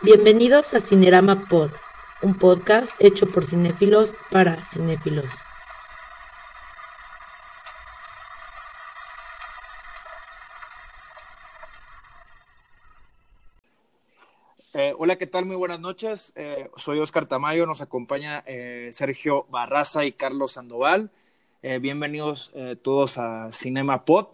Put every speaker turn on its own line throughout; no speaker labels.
Bienvenidos a Cinerama Pod, un podcast hecho por cinéfilos para cinéfilos.
Eh, hola, ¿qué tal? Muy buenas noches. Eh, soy Oscar Tamayo, nos acompaña eh, Sergio Barraza y Carlos Sandoval. bienvenidos todos a Cinema Pod.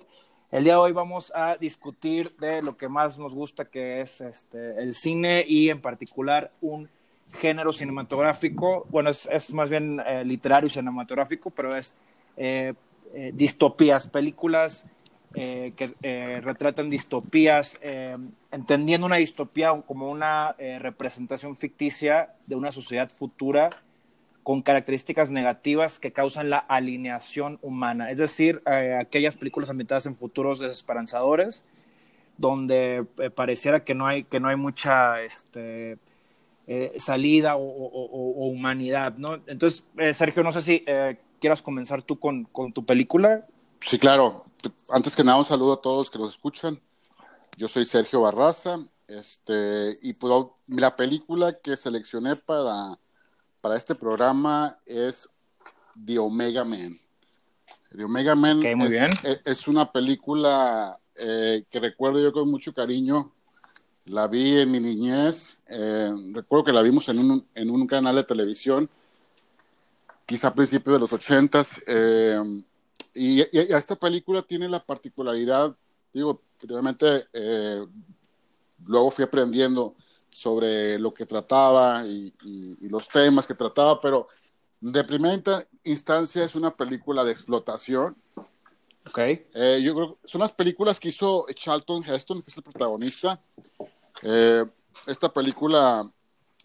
El día de hoy vamos a discutir de lo que más nos gusta, que es este, el cine y en particular un género cinematográfico. Bueno, es, más bien eh, literario y cinematográfico, pero es eh, eh, distopías, películas que retratan distopías, entendiendo una distopía como una representación ficticia de una sociedad futura con características negativas que causan la alineación humana, es decir, eh, aquellas películas ambientadas en futuros desesperanzadores, donde eh, pareciera que no hay, que no hay mucha este, eh, salida o, humanidad, ¿no? Entonces, Sergio, no sé si quieras comenzar tú con, con, tu película.
Sí, claro. Antes que nada, un saludo a todos que nos escuchan. Yo soy Sergio Barraza, este, y pues, la película que seleccioné para para este programa es The Omega Man. The Omega Man e, es, una película eh, que recuerdo yo con mucho cariño. La vi en mi niñez. Eh, recuerdo que la vimos en un, en un canal de televisión, quizá a principios de los ochentas. Eh, y, esta película tiene la particularidad, digo, realmente luego fui aprendiendo sobre lo que trataba y, los temas que trataba, pero de primera instancia es una película de explotación.
Ok.
Eh, yo creo son las películas que hizo Charlton Heston, que es el protagonista. Eh, esta película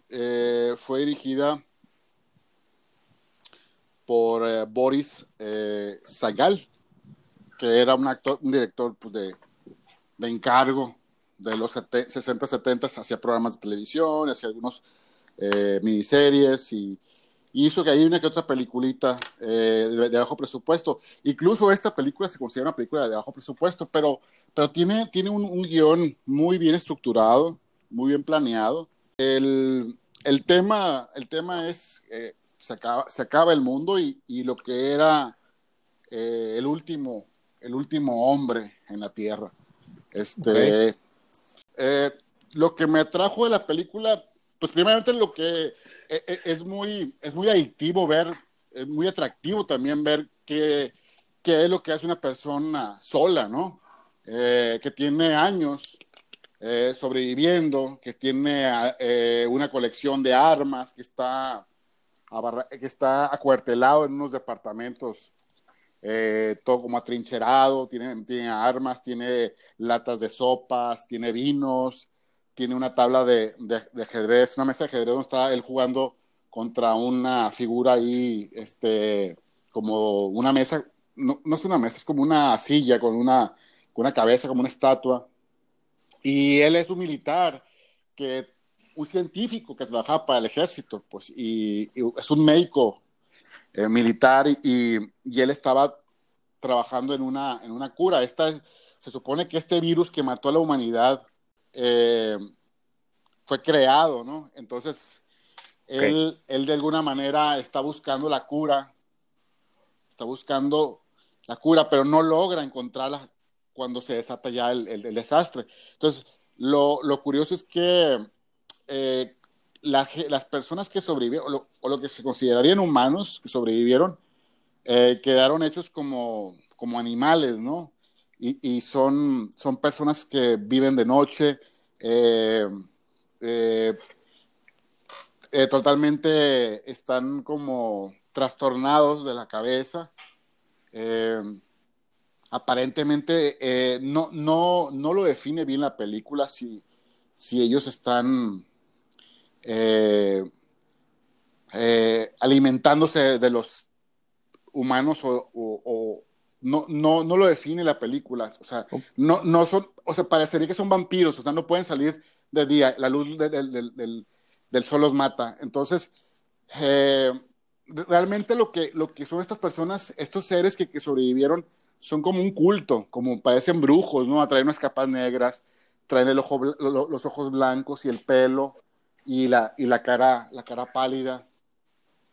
eh, fue dirigida por Boris Sagal, que era un actor, un director pues, de, de encargo de los 60, 70 hacía programas de televisión, hacía algunos eh, miniseries y, hizo que hay una que otra peliculita eh, de, bajo presupuesto. Incluso esta película se considera una película de bajo presupuesto, pero, pero tiene, tiene un, guion muy bien estructurado, muy bien planeado. El, el tema, el tema es, eh, se, acaba, se acaba el mundo y, y lo que era el, último, el último hombre en la Tierra. Este, eh, lo que me atrajo de la película, pues primeramente lo que eh, eh, es, muy, es muy adictivo ver, es muy atractivo también ver qué, qué es lo que hace una persona sola, ¿no? que tiene años sobreviviendo, que tiene una colección de armas, que está, que está acuartelado en unos departamentos eh, todo como atrincherado, tiene, tiene armas, tiene latas de sopas, tiene vinos, tiene una tabla de, de, ajedrez, una mesa de ajedrez donde está él jugando contra una figura ahí, este, como una mesa, no, no es una mesa, es como una silla con una, con una cabeza, como una estatua. Y él es un militar, que, un científico que trabajaba para el ejército, pues, y es un médico eh, militar y, y, él estaba trabajando en una, en una cura. Esta, se supone que este virus que mató a la humanidad eh, fue creado, ¿no? Entonces, él, él de alguna manera está buscando la cura, está buscando la cura, pero no logra encontrarla cuando se desata ya el, el, desastre. Entonces, lo, lo, curioso es que eh, las personas que sobrevivieron, o lo, que se considerarían humanos que sobrevivieron, eh, quedaron hechos como, como animales, ¿no? Y, y, son, son personas que viven de noche, eh, eh, totalmente están como trastornados de la cabeza. aparentemente no, no, no lo define bien la película si, si ellos están eh, eh, alimentándose de los humanos o, no, no, no lo define la película. O sea, no, no son, o sea, parecería que son vampiros, o sea, no pueden salir de día, la luz del, sol los mata. Entonces, eh, realmente lo que, lo que son estas personas, estos seres que, que, sobrevivieron, son como un culto, como parecen brujos, ¿no? Traen unas capas negras, traen el ojo, los ojos blancos y el pelo, y la, y la, cara, la cara pálida.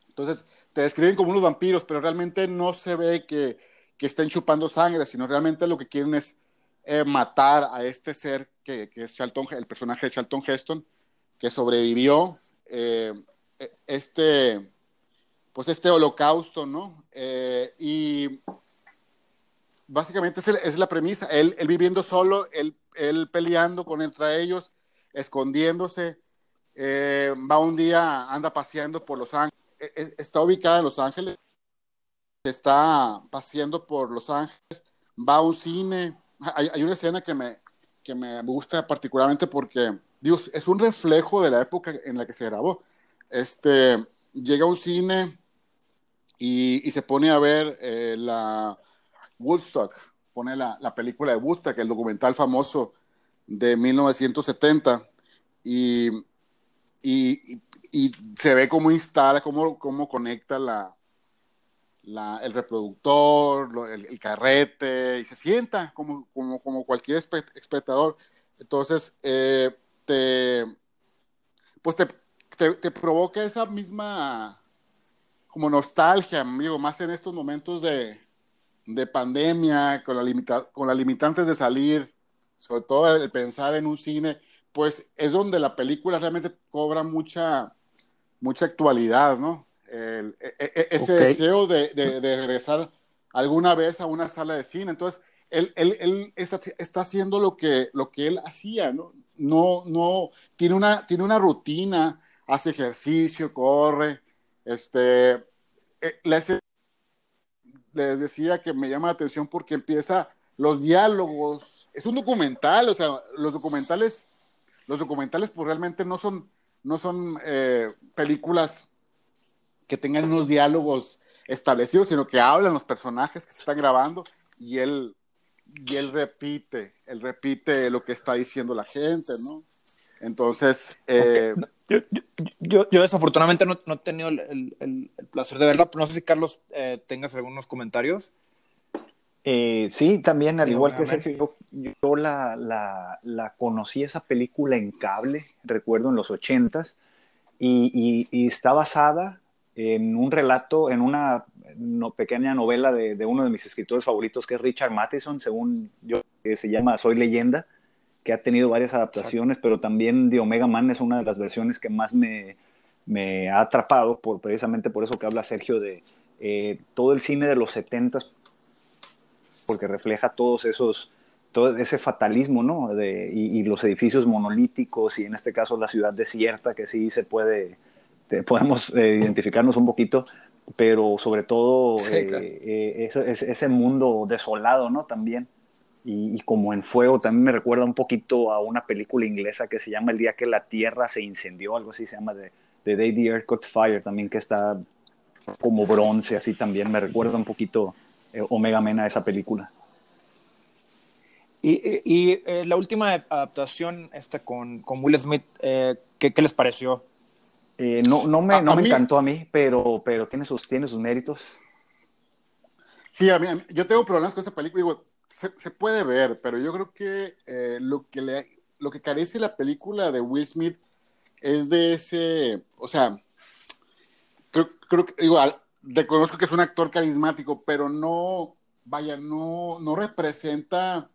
Entonces, te describen como unos vampiros, pero realmente no se ve que, que estén chupando sangre, sino realmente lo que quieren es eh, matar a este ser que, que, es Charlton, el personaje de Charlton Heston, que sobrevivió eh, este, pues este holocausto, ¿no? Eh, y básicamente esa es la premisa, él, él viviendo solo, él, él, peleando contra ellos, escondiéndose, eh, va un día, anda paseando por Los Ángeles, e, e, está ubicada en Los Ángeles, está paseando por Los Ángeles, va a un cine, hay, hay una escena que me, que me gusta particularmente porque, Dios, es un reflejo de la época en la que se grabó. Este, llega a un cine y, y se pone a ver eh, la Woodstock, pone la, la, película de Woodstock, el documental famoso de 1970, y, y, se ve cómo instala, cómo, cómo conecta la, el reproductor, el, carrete, y se sienta como, como, como cualquier espectador. Entonces, eh, te, pues te, te, te, provoca esa misma como nostalgia, amigo, más en estos momentos de, de pandemia, con, la limita, con las limitantes de salir, sobre todo el pensar en un cine, pues es donde la película realmente cobra mucha, mucha actualidad, ¿no? El, e, e, ese okay. deseo de, de, de, regresar alguna vez a una sala de cine. Entonces, él, él, él está, está, haciendo lo que, lo que él hacía, ¿no? No, no, tiene una, tiene una rutina, hace ejercicio, corre, este, eh, les, les decía que me llama la atención porque empieza los diálogos, es un documental, o sea, los documentales, los documentales pues realmente no son, no son eh, películas que tengan unos diálogos establecidos, sino que hablan los personajes que se están grabando y él, y él repite, él repite lo que está diciendo la gente, ¿no? Entonces, eh,
yo, yo, yo, desafortunadamente no, no he tenido el, el, placer de verla, pero no sé si Carlos eh, tengas algunos comentarios.
Eh, sí, también, al igual que Sergio, yo, yo la, la, la, conocí esa película en cable, recuerdo en los ochentas, y, y, y está basada en un relato, en una no, pequeña novela de, de, uno de mis escritores favoritos, que es Richard Matheson, según yo, que se llama Soy leyenda, que ha tenido varias adaptaciones, Exacto. pero también de Omega Man es una de las versiones que más me, me ha atrapado, por, precisamente por eso que habla Sergio de eh, todo el cine de los 70 porque refleja todos esos, todo ese fatalismo, ¿no? De, y, y, los edificios monolíticos y en este caso la ciudad desierta, que sí se puede, te, podemos eh, identificarnos un poquito, pero sobre todo sí, claro. eh, ese, ese, mundo desolado, ¿no? También. Y, y, como en fuego, también me recuerda un poquito a una película inglesa que se llama El día que la Tierra se incendió, algo así se llama, de, The Day the Earth Caught Fire, también que está como bronce, así también, me recuerda un poquito eh, Omega Men a esa película.
Y, y, y eh, la última adaptación esta con, con Will Smith, eh, ¿qué, ¿qué, les pareció?
Eh, no, no me, a, no a me mí, encantó a mí, pero, pero tiene, sus, tiene sus méritos.
Sí, a mí, a mí, yo tengo problemas con esa película. Digo, se, se puede ver, pero yo creo que eh, lo que le, lo que carece la película de Will Smith es de ese, o sea, creo, creo que igual, reconozco que es un actor carismático, pero no, vaya, no, no representa,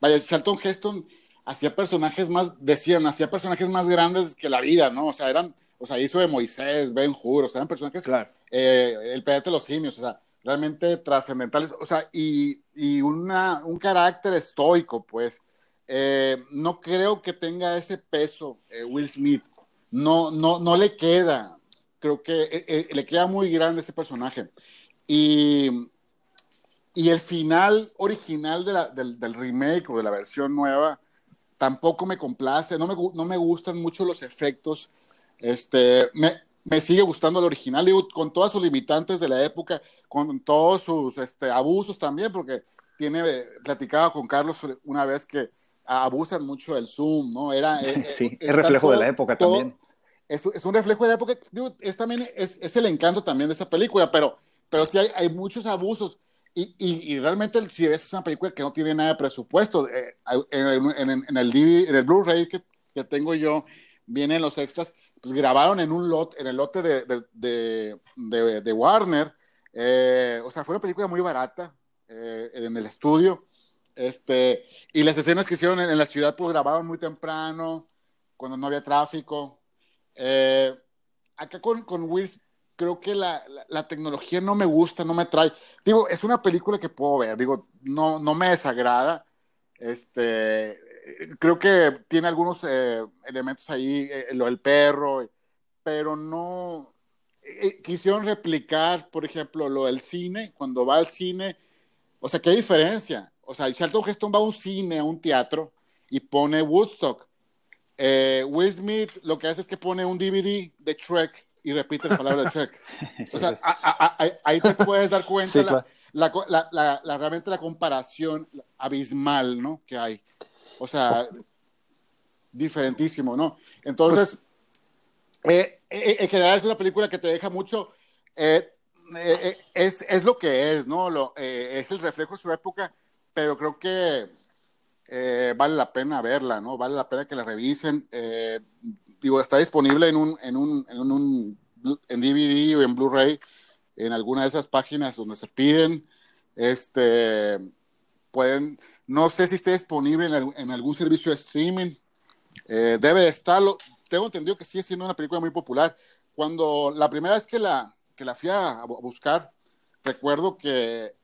vaya, Charlton Heston hacía personajes más, decían, hacía personajes más grandes que la vida, ¿no? O sea, eran, o sea, hizo de Moisés, Ben Hur, o sea, eran personajes, claro. eh, el planeta de los simios, o sea, realmente trascendentales, o sea, y, y una, un carácter estoico, pues. Eh, no creo que tenga ese peso eh, Will Smith. No, no, no le queda. Creo que eh, le queda muy grande ese personaje. Y, y el final original de la, del, del, remake o de la versión nueva tampoco me complace. No me, no me gustan mucho los efectos. Este, me, me sigue gustando el original, digo, con todas sus limitantes de la época, con todos sus este, abusos también, porque tiene, platicaba con Carlos una vez que abusan mucho del Zoom, ¿no? Era,
eh, sí, es reflejo todo, de la época todo, también.
Es, es, un reflejo de la época, digo, es también, es, es, el encanto también de esa película, pero, pero sí hay, hay muchos abusos. Y, y, y, realmente, si ves, es una película que no tiene nada de presupuesto. Eh, en, en, en, el, en el Blu-ray que, que tengo yo, vienen los extras, pues grabaron en un lot, en el lote de, de, Warner. Eh, o sea, fue una película muy barata eh, en el estudio. Este, y las escenas que hicieron en, la ciudad, pues grabaron muy temprano, cuando no había tráfico. Eh, acá con, con creo que la, la, tecnología no me gusta, no me trae. Digo, es una película que puedo ver, digo, no, no me desagrada. Este, creo que tiene algunos eh, elementos ahí, eh, lo del perro, pero no. Quisieron replicar, por ejemplo, lo del cine, cuando va al cine, o sea, ¿qué diferencia? O sea, Charlton Heston va a un cine, a un teatro, y pone Woodstock. Will Smith lo que hace es que pone un DVD de Trek y repite la palabra de Trek. O sea, ahí te puedes dar cuenta la, la, la, realmente la comparación abismal, ¿no? Que hay. O sea, diferentísimo, ¿no? Entonces, eh, eh, en general es una película que te deja mucho, eh, es, es, lo que es, ¿no? Lo, es el reflejo de su época, pero creo que vale la pena verla, ¿no? Vale la pena que la revisen. digo, está disponible en un, en un, en un en DVD o en Blu-ray en alguna de esas páginas donde se piden. Este, pueden, no sé si esté disponible en, algún servicio de streaming. Eh, debe de estarlo. Tengo entendido que sigue siendo una película muy popular. Cuando la primera vez que la, que la fui a, buscar, recuerdo que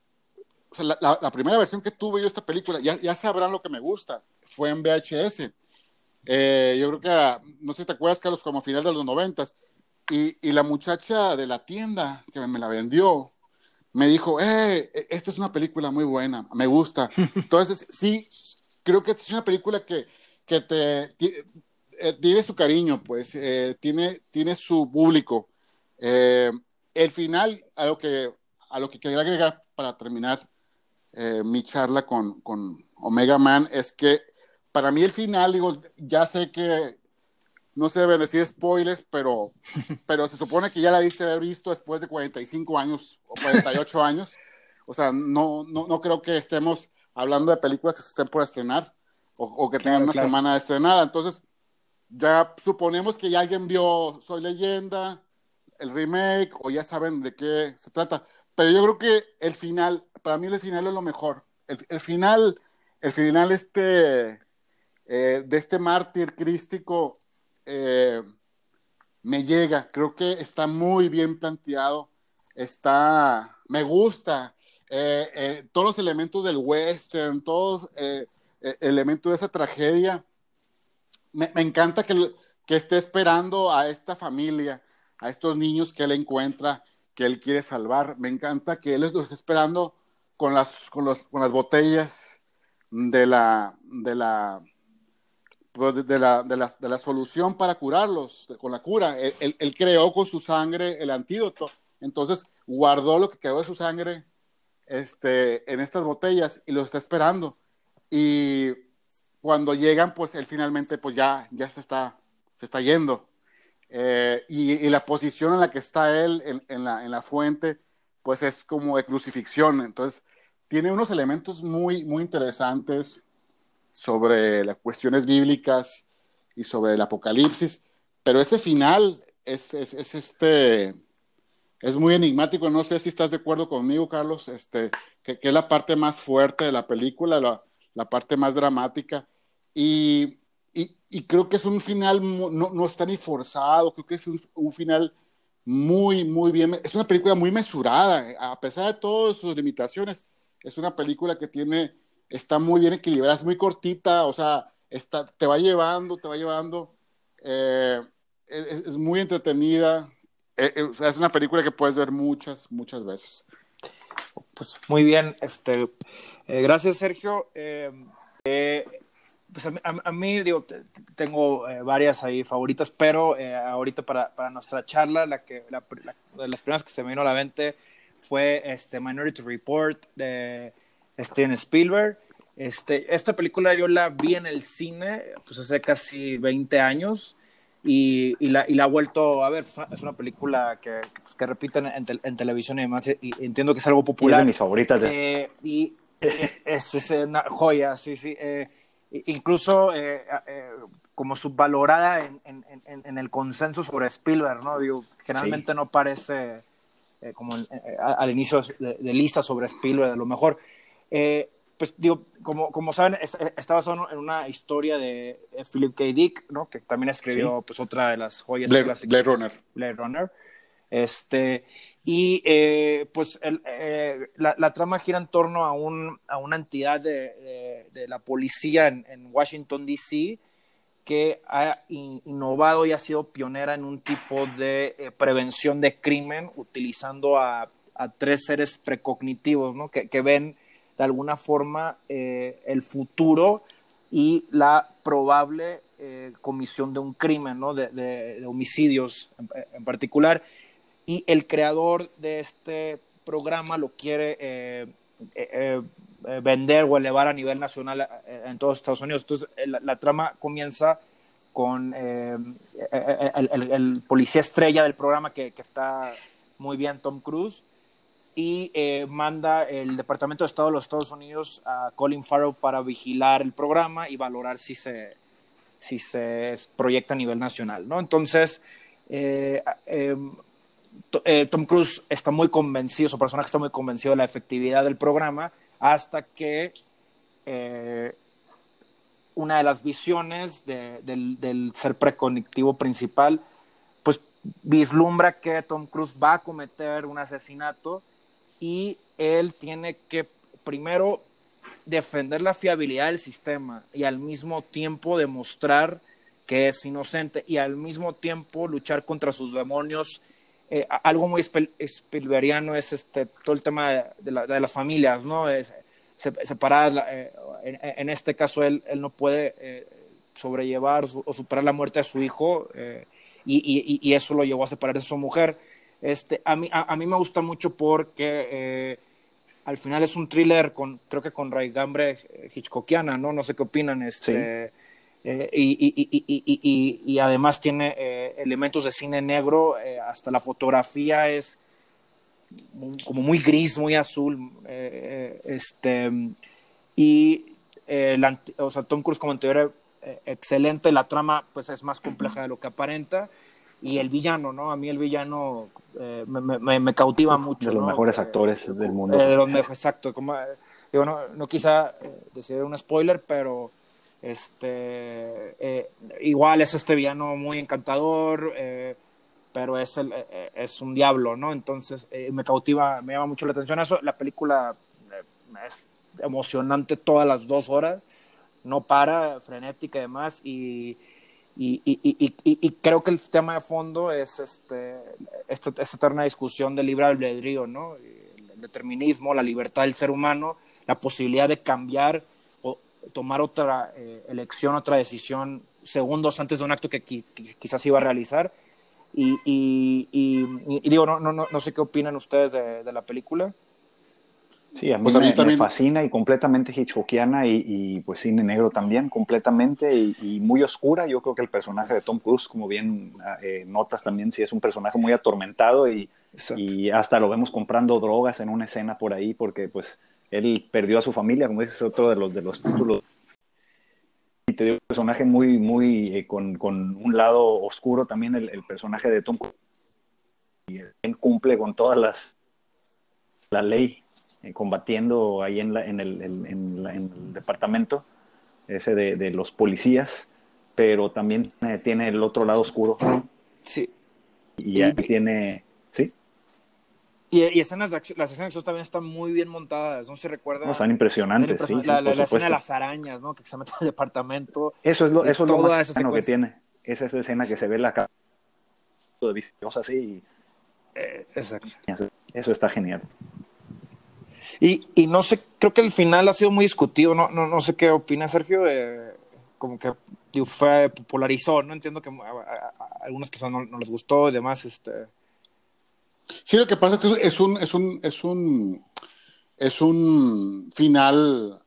la, primera versión que tuve yo de esta película, ya, ya sabrán lo que me gusta, fue en VHS. Eh, yo creo que, no sé si te acuerdas, Carlos, como a final de los noventas, y, y, la muchacha de la tienda que me la vendió, me dijo, eh, e, esta es una película muy buena, me gusta. Entonces, sí, creo que es una película que, que te, eh, tiene su cariño, pues, eh, tiene, tiene su público. Eh, el final, a lo que, a lo que quería agregar para terminar mi charla con, con Omega Man, es que para mí el final, digo, ya sé que no se deben decir spoilers, pero, pero se supone que ya la diste haber visto después de 45 años o 48 años. O sea, no, no, no creo que estemos hablando de películas que se estén por estrenar o, que tengan una semana de estrenada. Entonces, ya suponemos que ya alguien vio Soy Leyenda, el remake, o ya saben de qué se trata. Pero yo creo que el final, para mí el final es lo mejor. El, final, el final este, eh, de este mártir crístico eh, me llega, creo que está muy bien planteado, está, me gusta, eh, todos los elementos del western, todos elementos de esa tragedia, me, encanta que, que esté esperando a esta familia, a estos niños que él encuentra, que él quiere salvar, me encanta que él los esté esperando con las, con, los, con las botellas de la, de la pues, de, la, de, la, de la solución para curarlos, con la cura. Él, él, creó con su sangre el antídoto. Entonces guardó lo que quedó de su sangre este, en estas botellas y lo está esperando. Y cuando llegan, pues él finalmente pues ya, ya se, está, se está yendo. Eh, y, y, la posición en la que está él en, en, la, en la fuente, pues es como de crucifixión. Entonces, tiene unos elementos muy, muy interesantes sobre las cuestiones bíblicas y sobre el apocalipsis, pero ese final es, es, este, es muy enigmático, no sé si estás de acuerdo conmigo, Carlos, este, que, es la parte más fuerte de la película, la, la parte más dramática, y, y, y, creo que es un final, no, no está ni forzado, creo que es un, un final muy, muy bien, es una película muy mesurada, a pesar de todas sus limitaciones, es una película que tiene está muy bien equilibrada, es muy cortita, o sea, está, te va llevando, te va llevando, eh, es, muy entretenida, eh, eh, es una película que puedes ver muchas, muchas veces.
Pues muy bien, este, gracias Sergio. pues a, mí, digo, tengo varias ahí favoritas, pero ahorita para, para, nuestra charla, la que, la, de las primeras que se me vino a la mente fue este Minority Report de Steven Spielberg. Este, esta película yo la vi en el cine pues hace casi 20 años y, y, la, y la he vuelto a ver. Es una, película que, pues, que repiten en, en, televisión y demás y entiendo que es algo popular.
es de mis favoritas.
Eh, y es, es, una joya, sí, sí. Eh, incluso eh, eh, como subvalorada en, en, en, el consenso sobre Spielberg, ¿no? Digo, generalmente no parece eh, como al inicio de, lista sobre Spielberg, a lo mejor. pues digo, como, como saben, está basado en una historia de Philip K. Dick, ¿no? Que también escribió pues otra de las joyas
Blade, clásicas. Blade Runner.
Blade Runner. Este, y eh, pues eh, la, trama gira en torno a, un, a una entidad de, de, la policía en, en Washington, D.C., que ha innovado y ha sido pionera en un tipo de eh, prevención de crimen utilizando a, tres seres precognitivos, ¿no? que, que, ven de alguna forma el futuro y la probable comisión de un crimen, ¿no? de, de homicidios en, particular y el creador de este programa lo quiere eh, eh, eh, vender o elevar a nivel nacional en todos Estados Unidos. Entonces, la, trama comienza con el, policía estrella del programa que, está muy bien, Tom Cruise, y manda el Departamento de Estado de los Estados Unidos a Colin Farrell para vigilar el programa y valorar si se, si se proyecta a nivel nacional. ¿no? Entonces, eh, Tom Cruise está muy convencido, su personaje está muy convencido de la efectividad del programa, hasta que eh, una de las visiones del, ser preconectivo principal, pues vislumbra que Tom Cruise va a cometer un asesinato y él tiene que primero defender la fiabilidad del sistema y al mismo tiempo demostrar que es inocente y al mismo tiempo luchar contra sus demonios eh, algo muy Spielbergiano es este, todo el tema de, las familias, ¿no? Es, separadas, eh, en, este caso él, él no puede eh, sobrellevar o superar la muerte de su hijo y, y, eso lo llevó a separarse de su mujer. Este, a, mí, a, mí me gusta mucho porque al final es un thriller con, creo que con raigambre hitchcockiana, ¿no? No sé qué opinan. Este, eh, y, además tiene eh, elementos de cine negro, eh, hasta la fotografía es como muy gris, muy azul. este, y o sea, Tom Cruise como anterior excelente, la trama pues es más compleja de lo que aparenta. Y el villano, ¿no? A mí el villano me, me, cautiva mucho.
De los mejores actores del mundo.
de los mejores, exacto. Como, digo, no, no quizá decir un spoiler, pero este, eh, igual es este villano muy encantador, eh, pero es, el, eh, es un diablo, ¿no? Entonces me cautiva, me llama mucho la atención eso. La película es emocionante todas las dos horas, no para, frenética y demás, y, y, y, y, creo que el tema de fondo es este, esta, esta eterna discusión del libre albedrío, ¿no? El determinismo, la libertad del ser humano, la posibilidad de cambiar tomar otra eh, elección, otra decisión segundos antes de un acto que, quizás iba a realizar. Y, y, digo, no, no, no, sé qué opinan ustedes de, la película.
Sí, a mí, pues me, también... fascina y completamente hitchcockiana y, pues cine negro también, completamente y, muy oscura. Yo creo que el personaje de Tom Cruise, como bien eh, notas también, sí es un personaje muy atormentado y, y hasta lo vemos comprando drogas en una escena por ahí porque pues él perdió a su familia, como dices, otro de los, de los títulos. Y te dio un personaje muy, muy, eh, con, con, un lado oscuro también, el, el personaje de Tom y él cumple con todas las, la ley, eh, combatiendo ahí en, la, en, el, en, en, el, departamento, ese de, de, los policías, pero también tiene el otro lado oscuro.
Sí.
Y, y tiene
y, escenas de acción, las escenas de acción también están muy bien montadas, no se recuerda.
No, están impresionantes, sí.
La, la, escena de las arañas, ¿no? Que se mete al departamento.
Eso es lo, eso es lo más que tiene. Esa es la escena que se ve la cara de vistos así.
Eh, exacto.
Eso está genial.
Y, y no sé, creo que el final ha sido muy discutido, no, no, no sé qué opina Sergio, de, como que fue, popularizó, no entiendo que a, algunas personas no, no les gustó y demás, este
Sí, lo que pasa es que es un, es un, es un, es un final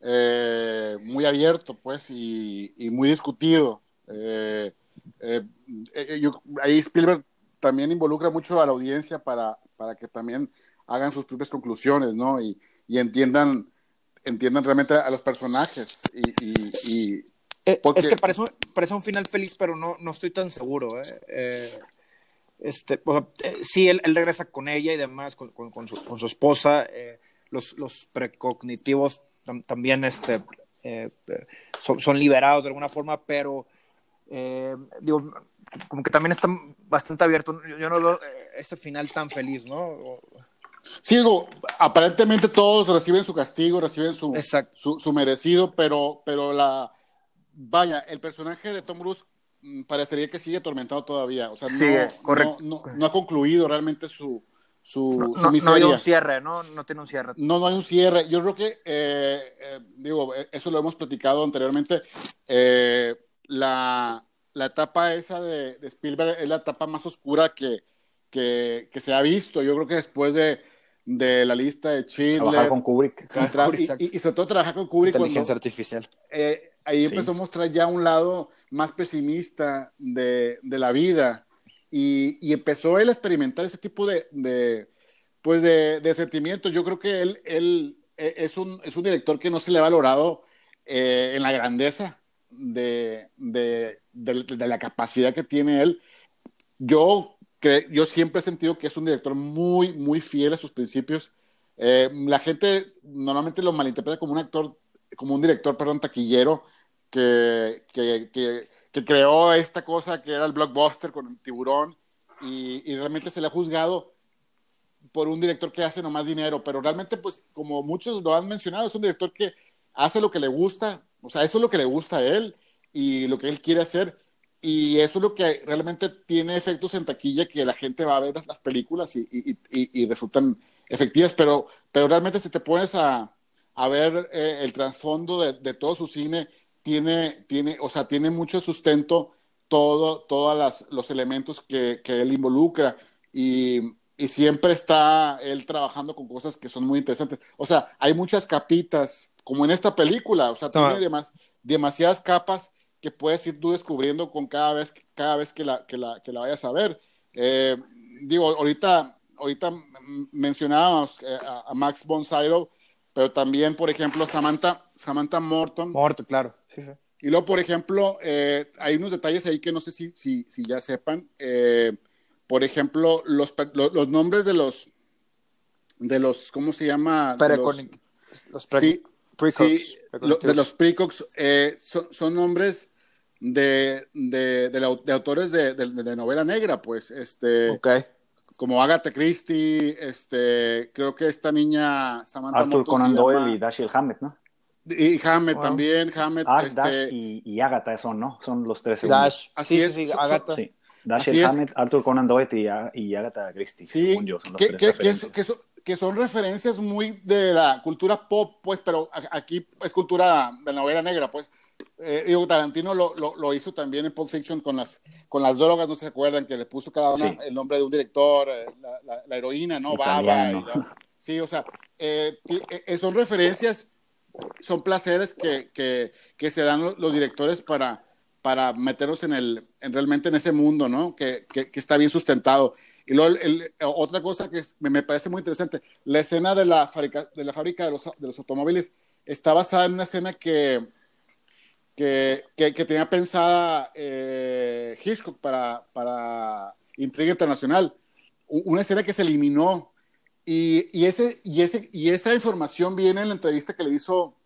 eh, muy abierto, pues, y, muy discutido. Eh, eh, ahí Spielberg también involucra mucho a la audiencia para, para que también hagan sus propias conclusiones, ¿no? Y, entiendan entiendan realmente a los personajes y,
es que parece un, parece un final feliz, pero no, no estoy tan seguro. ¿eh? Eh este, o sí, él, regresa con ella y demás, con, con, su, con su, esposa. los, los precognitivos también este, son, son, liberados de alguna forma, pero digo, como que también está bastante abierto. Yo, no veo este final tan feliz, ¿no?
Sí, digo, aparentemente todos reciben su castigo, reciben su, su, merecido, pero, pero la, vaya, el personaje de Tom Cruise parecería que sigue atormentado todavía, o sea, no, no, ha concluido realmente su, su,
no, hay un cierre, ¿no? No tiene un cierre.
No, no hay un cierre. Yo creo que, eh, eh, digo, eh, eso lo hemos platicado anteriormente, la, la etapa esa de, de, Spielberg es la etapa más oscura que, que, que se ha visto. Yo creo que después de de la lista de Schindler.
Trabajar con Kubrick.
y, sobre todo trabajar con Kubrick.
Inteligencia artificial.
Eh, ahí empezó a mostrar ya un lado más pesimista de, de la vida. Y, y, empezó él a experimentar ese tipo de, de pues de, de, sentimientos. Yo creo que él, él e, es, un, es un director que no se le ha valorado eh, en la grandeza de, de, de, la capacidad que tiene él. Yo yo siempre he sentido que es un director muy, muy fiel a sus principios. Eh, la gente normalmente lo malinterpreta como un actor, como un director, perdón, taquillero, que, que, que, creó esta cosa que era el blockbuster con el tiburón y, y, realmente se le ha juzgado por un director que hace nomás dinero, pero realmente, pues, como muchos lo han mencionado, es un director que hace lo que le gusta, o sea, eso es lo que le gusta a él y lo que él quiere hacer y eso es lo que realmente tiene efectos en taquilla, que la gente va a ver las películas y, y, y, resultan efectivas, pero, pero realmente si te pones a, a ver eh, el trasfondo de, de, todo su cine, tiene, tiene, o sea, tiene mucho sustento todo, todos los elementos que, que él involucra y, y, siempre está él trabajando con cosas que son muy interesantes. O sea, hay muchas capitas, como en esta película, o sea, tiene demasiadas capas que puedes ir tú descubriendo con cada vez, cada vez que, la, que, la, que la vayas a ver. Eh, digo, ahorita, ahorita mencionábamos eh, a, Max von Sydow, pero también, por ejemplo, Samantha, Samantha Morton.
Morton, claro. Sí, sí.
Y luego, por ejemplo, eh, hay unos detalles ahí que no sé si, si, si ya sepan. por ejemplo, los, los, nombres de los, de los, ¿cómo se llama?
Los, los
sí, sí, de los precox son, son nombres de, de, de, autores de, de, novela negra, pues, este, como Agatha Christie, este, creo que esta niña
Samantha Arthur Conan Doyle y Dashiell Hammett, ¿no?
Y Hammett también, Hammett.
Ah, este... Dash y, y, Agatha son, ¿no? Son los tres.
Dash, así es, sí, Agatha.
Sí. Dashiell Hammett, Arthur Conan Doyle y, y Agatha Christie, sí, yo, son los que, tres
que, que, son, que son referencias muy de la cultura pop, pues, pero aquí es cultura de novela negra, pues eh, digo, Tarantino lo, lo, hizo también en Pulp Fiction con las, con las drogas, no se acuerdan, que le puso cada una el nombre de un director, eh, la, la, heroína, ¿no? Baba. sí, o sea, eh, son referencias, son placeres que, que, que se dan los, directores para, para meterlos en el, en realmente en ese mundo, ¿no? Que, que, está bien sustentado. Y luego, otra cosa que me, parece muy interesante, la escena de la fábrica de, la fábrica de, los, de los automóviles está basada en una escena que que, que, tenía pensada eh, Hitchcock para, para Intriga Internacional. Una escena que se eliminó. Y, y, ese, y, ese, y esa información viene en la entrevista que le hizo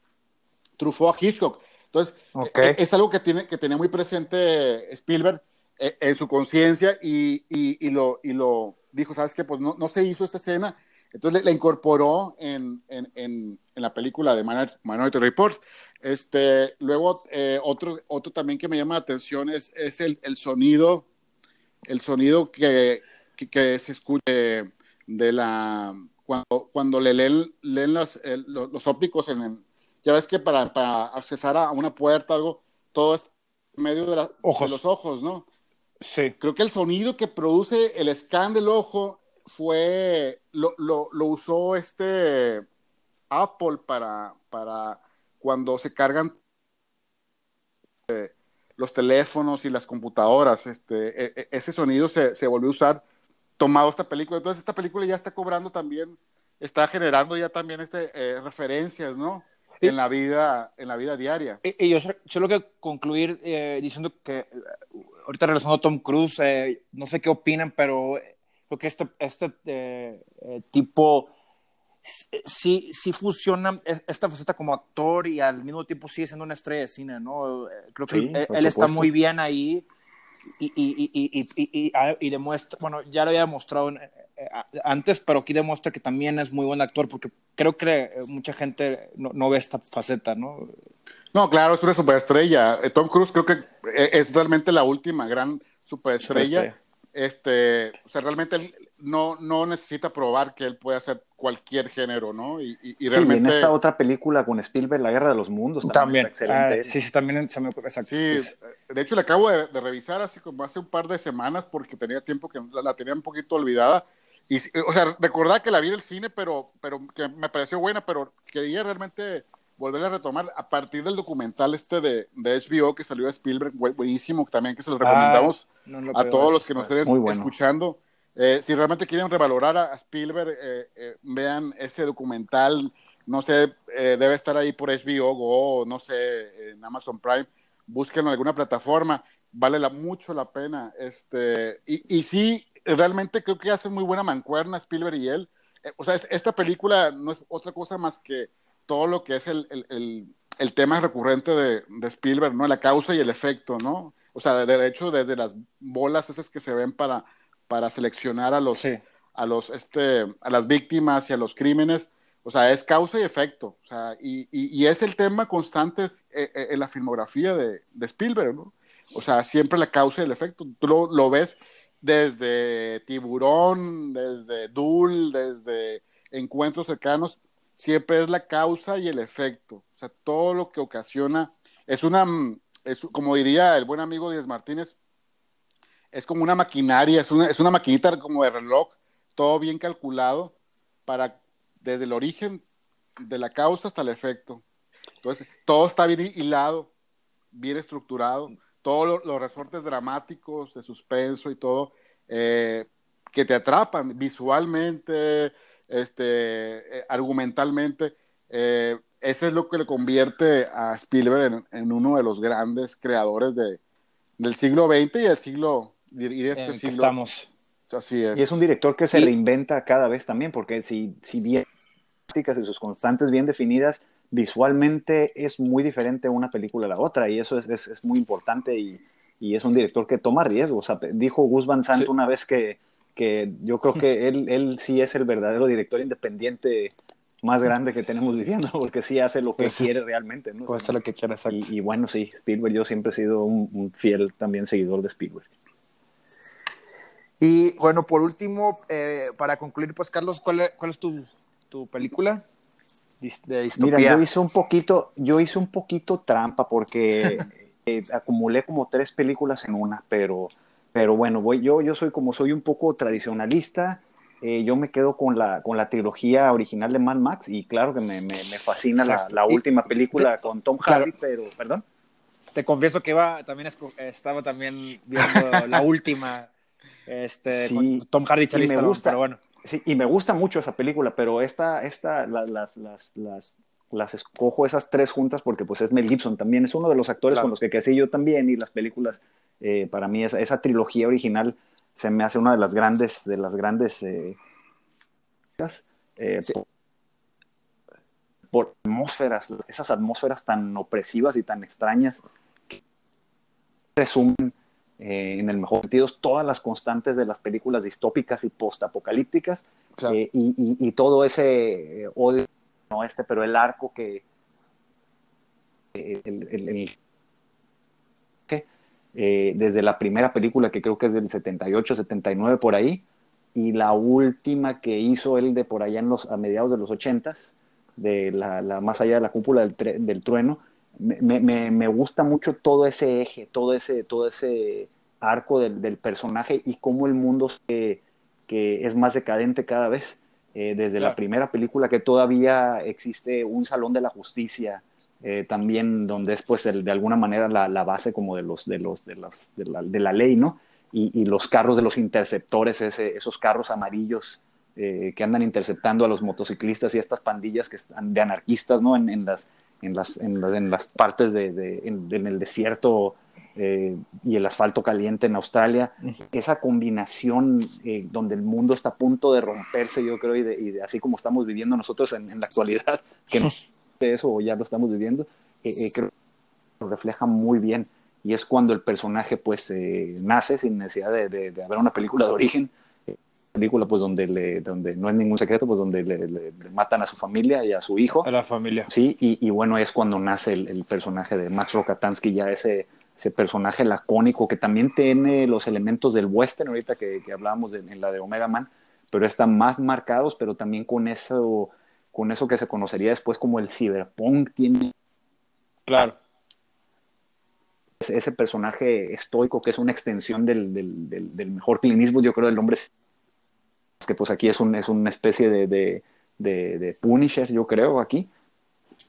Truffaut a Hitchcock. Entonces, e, es algo que, tiene, que tenía muy presente Spielberg eh, en su conciencia y, y, y, lo, y lo dijo, ¿sabes qué? Pues no, no se hizo esta escena entonces la incorporó en, en, en, la película de Minority Report. Este, luego, eh, otro, otro también que me llama la atención es, es el, el sonido, el sonido que, que, se escucha de, la, cuando, cuando le leen, leen los, los, ópticos en, ya ves que para, para accesar a una puerta, algo, todo es medio de, de los ojos, ¿no?
Sí.
Creo que el sonido que produce el scan del ojo fue, lo, lo, lo usó este Apple para, para cuando se cargan eh, los teléfonos y las computadoras. Este, e, e, ese sonido se, se, volvió a usar tomado esta película. Entonces esta película ya está cobrando también, está generando ya también este, eh, referencias, ¿no? en la vida, en la vida diaria.
Y, yo solo que concluir eh, diciendo que eh, ahorita regresando a Tom Cruise, eh, no sé qué opinan, pero creo que este, este tipo sí, sí fusiona esta faceta como actor y al mismo tiempo sigue siendo una estrella de cine, ¿no? Creo que él, está muy bien ahí y, y, y, y, demuestra, bueno, ya lo había demostrado antes, pero aquí demuestra que también es muy buen actor porque creo que mucha gente no, no ve esta faceta, ¿no?
No, claro, es una superestrella. Eh, Tom Cruise creo que eh, es realmente la última gran superestrella. Este, o sea, realmente él no, no necesita probar que él puede hacer cualquier género, ¿no? Y, y, realmente...
Sí, en esta otra película con Spielberg, La Guerra de los Mundos, también, excelente.
Ah, sí, sí, también se me
exacto. Sí, de hecho la acabo de, revisar así como hace un par de semanas porque tenía tiempo que la, tenía un poquito olvidada. Y, o sea, recordaba que la vi en el cine, pero, pero que me pareció buena, pero quería realmente volver a retomar a partir del documental este de, de HBO que salió de Spielberg, buenísimo también, que se lo ah, recomendamos a todos los que nos estén escuchando. Eh, si realmente quieren revalorar a, Spielberg, eh, eh, vean ese documental, no sé, debe estar ahí por HBO Go, no sé, en Amazon Prime, búsquenlo en alguna plataforma, vale la, mucho la pena. Este, y, y sí, realmente creo que hacen muy buena mancuerna Spielberg y él. o sea, esta película no es otra cosa más que todo lo que es el, el, el, tema recurrente de, de, Spielberg, ¿no? La causa y el efecto, ¿no? O sea, de, hecho, desde las bolas esas que se ven para, para seleccionar a los, a los, este, a las víctimas y a los crímenes, o sea, es causa y efecto, o sea, y, y, es el tema constante eh, eh, en la filmografía de, de, Spielberg, ¿no? O sea, siempre la causa y el efecto. Tú lo, lo ves desde Tiburón, desde Dul, desde Encuentros cercanos, siempre es la causa y el efecto. O sea, todo lo que ocasiona es una, es, como diría el buen amigo Díaz Martínez, es como una maquinaria, es una, es una maquinita como de reloj, todo bien calculado para desde el origen de la causa hasta el efecto. Entonces, todo está bien hilado, bien estructurado, todos los resortes dramáticos de suspenso y todo, eh, que te atrapan visualmente, este, eh, argumentalmente. Eh, ese es lo que le convierte a Spielberg en, uno de los grandes creadores de, del siglo XX y del siglo, y de este siglo.
Estamos.
Así es.
Y es un director que se reinventa cada vez también, porque si, si bien y sus constantes bien definidas, visualmente es muy diferente una película a la otra, y eso es, es, muy importante y, y, es un director que toma riesgos. dijo Gus Van Sant una vez que que yo creo que él, él sí es el verdadero director independiente más grande que tenemos viviendo, porque sí hace lo que pues quiere realmente, ¿no?
Puede hacer lo que quiera,
y, y, bueno, sí, Spielberg, yo siempre he sido un, fiel también seguidor de Spielberg.
Y bueno, por último, eh, para concluir, pues Carlos, ¿cuál es, cuál es tu, tu película de?
Mira, yo hice un poquito, yo hice un poquito trampa porque eh, acumulé como tres películas en una, pero pero bueno, voy, yo, yo soy como soy un poco tradicionalista, eh, yo me quedo con la, con la trilogía original de Mad Max y claro que me, me, fascina la, la, última película con Tom Hardy, pero, perdón.
Te confieso que iba, también estaba también viendo la última, este, con Tom Hardy Charlize pero bueno.
Sí, y me gusta mucho esa película, pero esta, esta las, las, las, las, escojo esas tres juntas porque pues es Mel Gibson también, es uno de los actores con los que crecí yo también y las películas eh, para mí esa, esa, trilogía original se me hace una de las grandes, de las grandes eh, eh, por, atmósferas, esas atmósferas tan opresivas y tan extrañas que resumen en el mejor sentido todas las constantes de las películas distópicas y postapocalípticas y, y, todo ese odio, no este, pero el arco que el eh, desde la primera película que creo que es del 78, 79 por ahí, y la última que hizo él de por allá en los, a mediados de los 80 de la, Más allá de la cúpula del, del trueno, me, me, me, gusta mucho todo ese eje, todo ese, todo ese arco del, personaje y cómo el mundo que es más decadente cada vez. Eh, desde la primera película que todavía existe un salón de la justicia, eh, también donde es pues de alguna manera la, la, base como de los de los de, las, de, la, de la, ley no y, y, los carros de los interceptores ese, esos carros amarillos eh, que andan interceptando a los motociclistas y estas pandillas que están de anarquistas no en, en las en, las, en, en las partes de, de en, el desierto eh, y el asfalto caliente en Australia, esa combinación eh, donde el mundo está a punto de romperse, yo creo, y, de, así como estamos viviendo nosotros en, la actualidad, que no de eso ya lo estamos viviendo, eh, creo que lo refleja muy bien. Y es cuando el personaje pues nace sin necesidad de, de, haber una película de origen, película pues donde le, donde no es ningún secreto pues donde le, matan a su familia y a su hijo
a la familia
sí y, y bueno es cuando nace el, el personaje de Max Rokatansky ya ese ese personaje lacónico que también tiene los elementos del western, ahorita que, hablábamos en la de Omega Man, pero están más marcados, pero también con eso, con eso que se conocería después como el cyberpunk tiene.
Claro.
Ese, personaje estoico que es una extensión del, del, mejor clinismo, yo creo, del hombre. Que pues aquí es, un, es una especie de, de, de Punisher, yo creo, aquí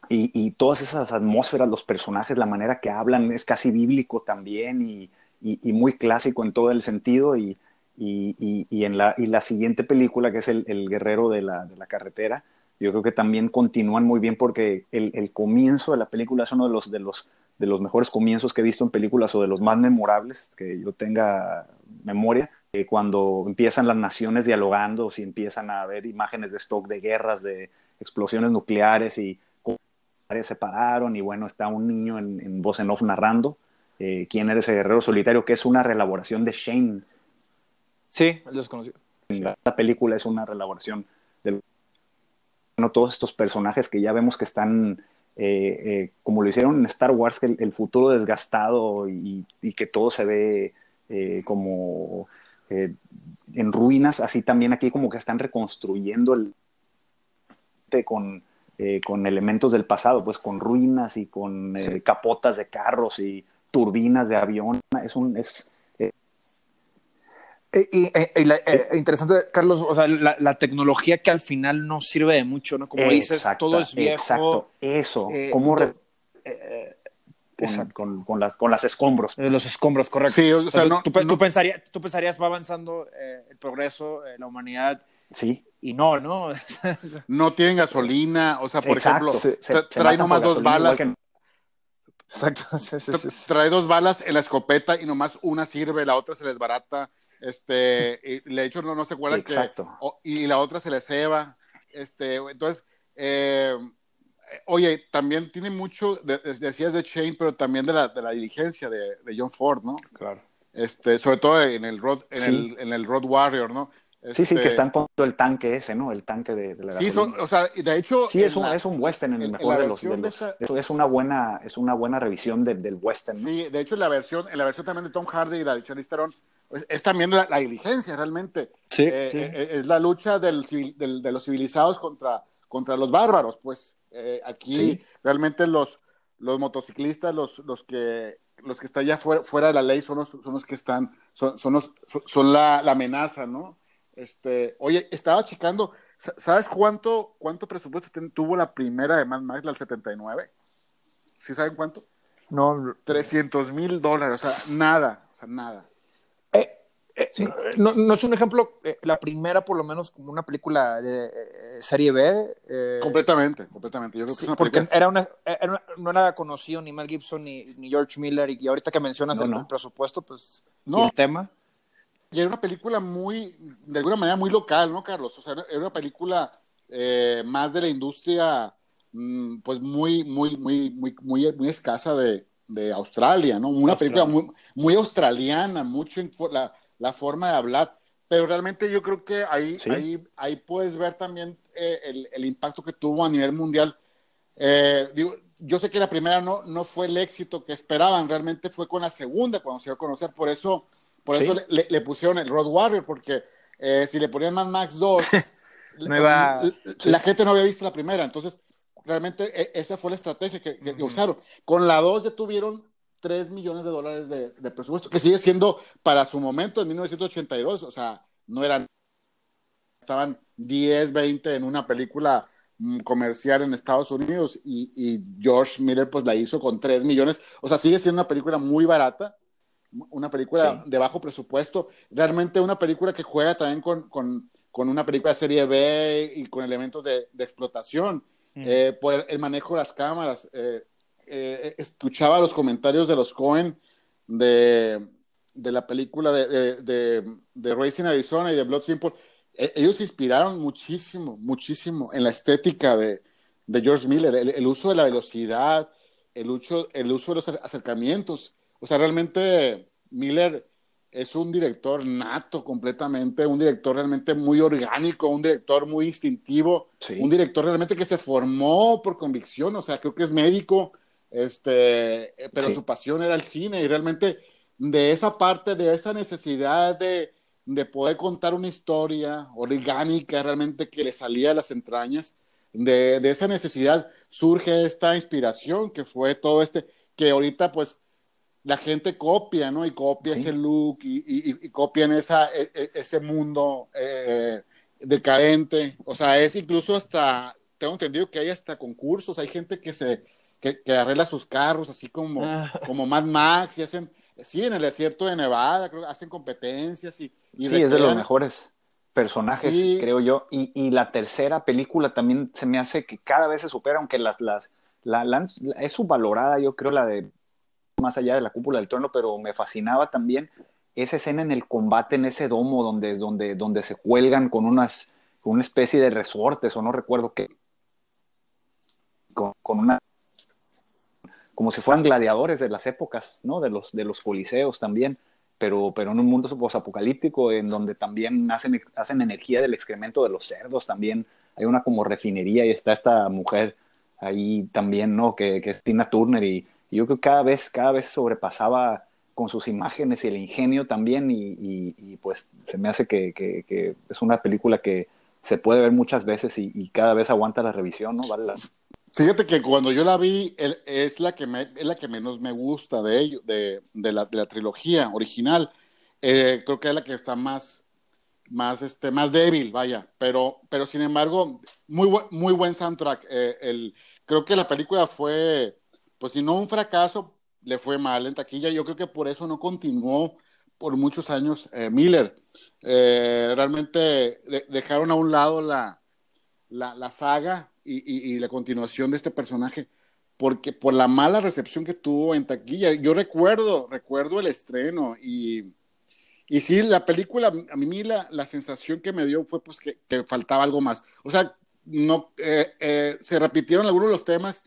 y, todas esas atmósferas, los personajes, la manera que hablan es casi bíblico también y, y muy clásico en todo el sentido. Y, en la, la, siguiente película, que es el, el Guerrero de la, de la, Carretera, yo creo que también continúan muy bien porque el, el, comienzo de la película es uno de los, de, los, de los mejores comienzos que he visto en películas o de los más memorables que yo tenga memoria. Eh, cuando empiezan las naciones dialogando, si empiezan a ver imágenes de stock de guerras, de explosiones nucleares y se separaron y bueno, está un niño en, voz en off narrando eh, quién era ese guerrero solitario, que es una relaboración de Shane.
Sí, el desconocido.
La, película es una relaboración de bueno, todos estos personajes que ya vemos que están, eh, eh, como lo hicieron en Star Wars, que el, futuro desgastado y, que todo se ve como en ruinas, así también aquí como que están reconstruyendo el con eh, con elementos del pasado, pues con ruinas y con eh, capotas de carros y turbinas de avión. Es un... Es,
eh, y, interesante, Carlos, o sea, la, tecnología que al final no sirve de mucho, ¿no? Como dices, todo es viejo.
Exacto, eso. ¿Cómo con, con, las, con las escombros.
los escombros, correcto.
Sí, o sea,
tú, tú, pensarías, tú pensarías va avanzando el progreso, la humanidad,
Sí.
Y no, ¿no?
no tienen gasolina, o sea, por ejemplo, trae nomás dos balas.
Exacto,
trae dos balas en la escopeta y nomás una sirve, la otra se les barata. Este, y de hecho no, no se acuerdan
Exacto.
que. y la otra se les ceba. Este, entonces, eh, oye, también tiene mucho, decías de Shane, pero también de la, de la dirigencia de, de John Ford, ¿no?
Claro.
Este, sobre todo en el Road, en, el, en el Road Warrior, ¿no?
Sí, sí, que este, están poniendo el tanque ese, ¿no? El tanque de, la
Sí, o sea, de hecho...
Sí, es un, es un western en el mejor de los... De es, una buena, es una buena revisión del western, ¿no?
Sí, de hecho, en la versión, en la versión también de Tom Hardy y la de Charlize Theron, pues, es también la, diligencia, realmente.
Sí,
eh, eh, eh, Es la lucha del, del, de los civilizados contra, contra los bárbaros, pues. aquí, realmente, los, los motociclistas, los, los que los que están ya fuera, fuera de la ley son los, son los que están, son, son, los, son la, la amenaza, ¿no? Este, oye, estaba checando, ¿sabes cuánto, cuánto presupuesto tuvo la primera de Mad Max, la del 79? ¿Sí saben cuánto?
No.
300 mil dólares, o sea, nada, o sea, nada.
Eh, eh, no, no, es un ejemplo, eh, la primera por lo menos como una película de serie B.
completamente, completamente. Yo creo que es una
porque era una, no era conocido ni Mel Gibson ni, ni George Miller y, ahorita que mencionas el, presupuesto, pues no. el tema.
Y era una película muy, de alguna manera muy local, ¿no, Carlos? O sea, era una película eh, más de la industria, mm, pues muy, muy, muy, muy, muy, muy escasa de, de Australia, ¿no? Una película muy, muy australiana, mucho en la, la, forma de hablar. Pero realmente yo creo que ahí, ahí, ahí puedes ver también eh, el, el, impacto que tuvo a nivel mundial. Eh, digo, yo sé que la primera no, no fue el éxito que esperaban, realmente fue con la segunda cuando se dio a conocer. Por eso por eso le, pusieron el Road Warrior, porque eh, si le ponían Mad Max 2, la, gente no había visto la primera. Entonces, realmente e, esa fue la estrategia que, usaron. Con la 2 ya tuvieron 3 millones de dólares de, presupuesto, que sigue siendo para su momento en 1982, o sea, no eran, estaban 10, 20 en una película mm, comercial en Estados Unidos y, George Miller pues la hizo con 3 millones, o sea, sigue siendo una película muy barata una película de bajo presupuesto, realmente una película que juega también con, con, con, una película de serie B y con elementos de, de explotación. eh, por el manejo de las cámaras. Eh, eh, escuchaba los comentarios de los Cohen de, de la película de, de, de, Racing Arizona y de Blood Simple. E, ellos se inspiraron muchísimo, muchísimo en la estética de, George Miller, el, uso de la velocidad, el uso, el uso de los acercamientos. O sea, realmente Miller es un director nato completamente, un director realmente muy orgánico, un director muy instintivo, un director realmente que se formó por convicción, o sea, creo que es médico, este, pero su pasión era el cine y realmente de esa parte, de esa necesidad de, de poder contar una historia orgánica realmente que le salía a las entrañas, de, de esa necesidad surge esta inspiración que fue todo este, que ahorita pues la gente copia, ¿no? Y copia ese look y, y, copian esa, e, e, ese mundo eh, decadente. O sea, es incluso hasta, tengo entendido que hay hasta concursos, hay gente que se, que, arregla sus carros, así como, ah. como Mad Max, y hacen, sí, en el desierto de Nevada, creo, hacen competencias y...
sí, es de los mejores personajes, creo yo. Y, y, la tercera película también se me hace que cada vez se supera, aunque las, las, la, es subvalorada, yo creo, la de más allá de la cúpula del trono, pero me fascinaba también esa escena en el combate en ese domo donde, donde, donde se cuelgan con unas con una especie de resortes o no recuerdo qué con, una como si fueran gladiadores de las épocas, ¿no? De los, de los coliseos también, pero, pero en un mundo apocalíptico en donde también hacen, hacen energía del excremento de los cerdos, también hay una como refinería y está esta mujer ahí también, ¿no? Que, es Tina Turner y, y yo creo que cada vez, cada vez sobrepasaba con sus imágenes y el ingenio también y, pues se me hace que, es una película que se puede ver muchas veces y, cada vez aguanta la revisión, ¿no? Vale
Fíjate que cuando yo la vi es la que, es la que menos me gusta de ello, de, la, de la, trilogía original. Eh, creo que es la que está más, más, este, más débil, vaya. Pero, pero sin embargo, muy, muy buen soundtrack. Eh, el, creo que la película fue pues si no un fracaso, le fue mal en taquilla. Yo creo que por eso no continuó por muchos años eh, Miller. Realmente dejaron a un lado la, la, saga y, la continuación de este personaje, porque por la mala recepción que tuvo en taquilla. Yo recuerdo, recuerdo el estreno y, y sí, la película, a mí la, la sensación que me dio fue pues que, faltaba algo más. O sea, no, eh, se repitieron algunos de los temas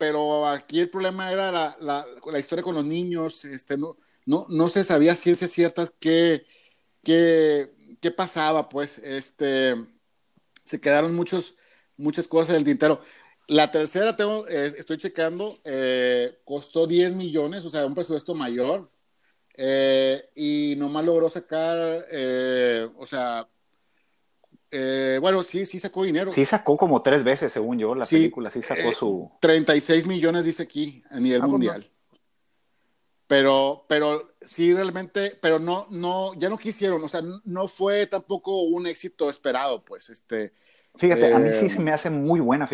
pero aquí el problema era la, la, la, historia con los niños, este, no, no, no se sabía ciencias ciertas qué, qué, qué pasaba, pues, este, se quedaron muchos, muchas cosas en el tintero. La tercera, tengo, eh, estoy checando, eh, costó 10 millones, o sea, un presupuesto mayor, eh, y nomás logró sacar, o sea, eh, bueno, sí, sí sacó dinero.
Sí sacó como tres veces, según yo, la película, sí sacó eh, su...
36 millones dice aquí a nivel ah, pues mundial. Pero, pero sí realmente, pero no, no, ya no quisieron, o sea, no fue tampoco un éxito esperado, pues, este...
Fíjate, a mí sí eh, se me hace muy buena,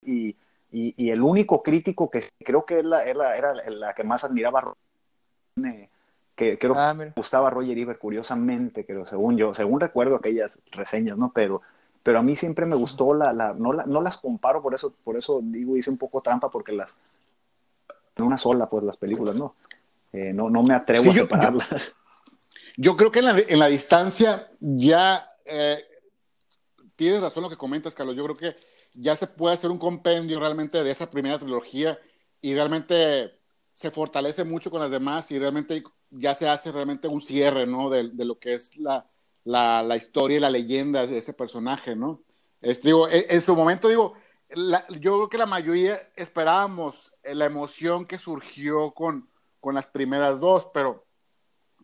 y, y, el único crítico que creo que es la, era, la que más admiraba que creo que ah, me gustaba Roger Ebert, curiosamente, pero según yo, según recuerdo aquellas reseñas, ¿no? Pero, pero a mí siempre me gustó la, la, no, la, no las comparo, por eso, por eso digo, hice un poco trampa, porque las, en una sola, pues las películas, ¿no? Eh, no, no me atrevo a separarlas.
Yo, creo que en la, en la distancia ya eh, tienes razón lo que comentas, Carlos. Yo creo que ya se puede hacer un compendio realmente de esa primera trilogía y realmente se fortalece mucho con las demás y realmente ya se hace realmente un cierre, ¿no? De, de lo que es la, la, la, historia y la leyenda de ese personaje, ¿no? Es, digo, en, en, su momento, digo, la, yo creo que la mayoría esperábamos la emoción que surgió con, con las primeras dos, pero,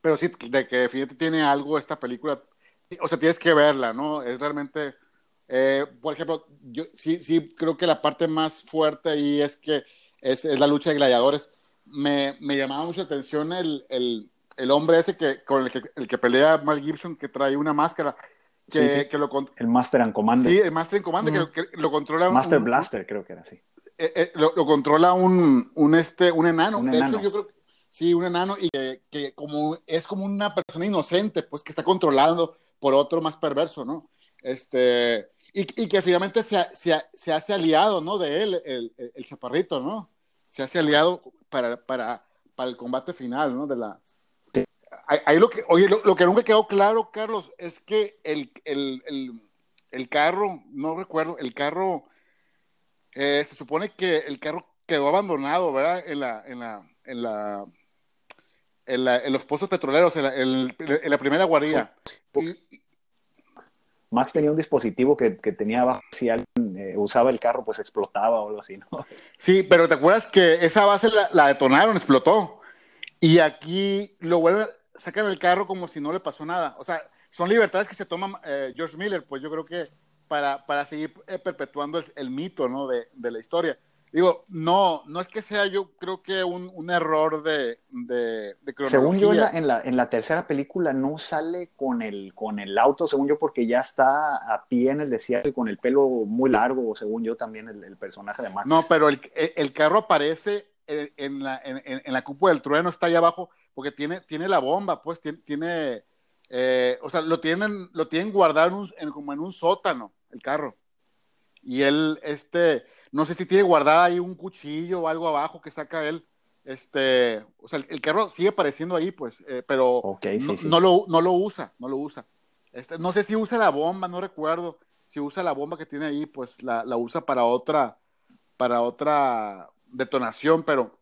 pero sí, de que definitivamente tiene algo esta película, o sea, tienes que verla, ¿no? Es realmente, eh, por ejemplo, yo sí, sí creo que la parte más fuerte ahí es que es, es la lucha de gladiadores me, me llamaba mucho la atención el, el, el, hombre ese que, con el que, el que pelea Mal Gibson, que trae una máscara. Que, que lo
el Master and Commander.
Sí, el Master and Commander, que, lo controla.
Master Blaster, creo que era así.
Eh, eh, lo, lo, controla un, un, este, un enano. de hecho, yo creo sí, un enano, y que, que, como es como una persona inocente, pues que está controlando por otro más perverso, ¿no? Este, y, que finalmente se, se, hace aliado, ¿no? De él, el, el, chaparrito, ¿no? Se hace aliado para, para, para el combate final, ¿no? De la... Ahí lo que, oye, lo, que nunca quedó claro, Carlos, es que el, el carro, no recuerdo, el carro, eh, se supone que el carro quedó abandonado, ¿verdad? En la, en la, en la, en, los pozos petroleros, en la, en la primera guarida.
Max tenía un dispositivo que, que tenía si alguien eh, usaba el carro, pues explotaba o algo así, ¿no?
Sí, pero ¿te acuerdas que esa base la, detonaron, explotó? Y aquí lo vuelven, sacan el carro como si no le pasó nada. O sea, son libertades que se toma eh, George Miller, pues yo creo que para, para seguir eh, perpetuando el, mito, ¿no? De, de la historia. Digo, no, no es que sea yo creo que un, un error de, de, cronología.
Según yo, en la, en la, en, la, tercera película no sale con el, con el auto, según yo, porque ya está a pie en el desierto y con el pelo muy largo, según yo también el, el personaje de Max.
No, pero el, el carro aparece en, la, en, en, la cúpula del trueno, está ahí abajo, porque tiene, tiene la bomba, pues tiene, tiene eh, o sea, lo tienen, lo tienen guardado en como en un sótano, el carro. Y él, este no sé si tiene guardada ahí un cuchillo o algo abajo que saca él. Este, o sea, el, carro sigue apareciendo ahí, pues, eh, pero no, lo, no lo usa, no lo usa. Este, no sé si usa la bomba, no recuerdo. Si usa la bomba que tiene ahí, pues la, usa para otra, para otra detonación, pero,